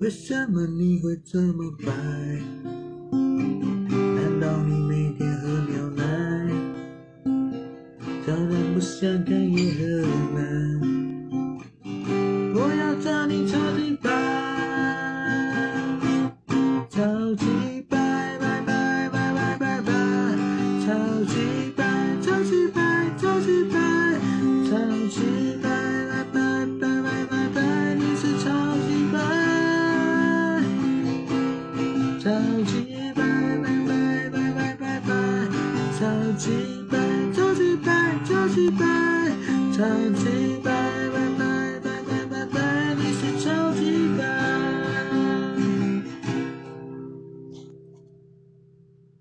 为什么你会这么白？难道你每天喝牛奶？当然不想看也很难。我要找你超级白，超级白白白白白白白，超级白超级白超级白，超级白超级白超级白超级白，超级白。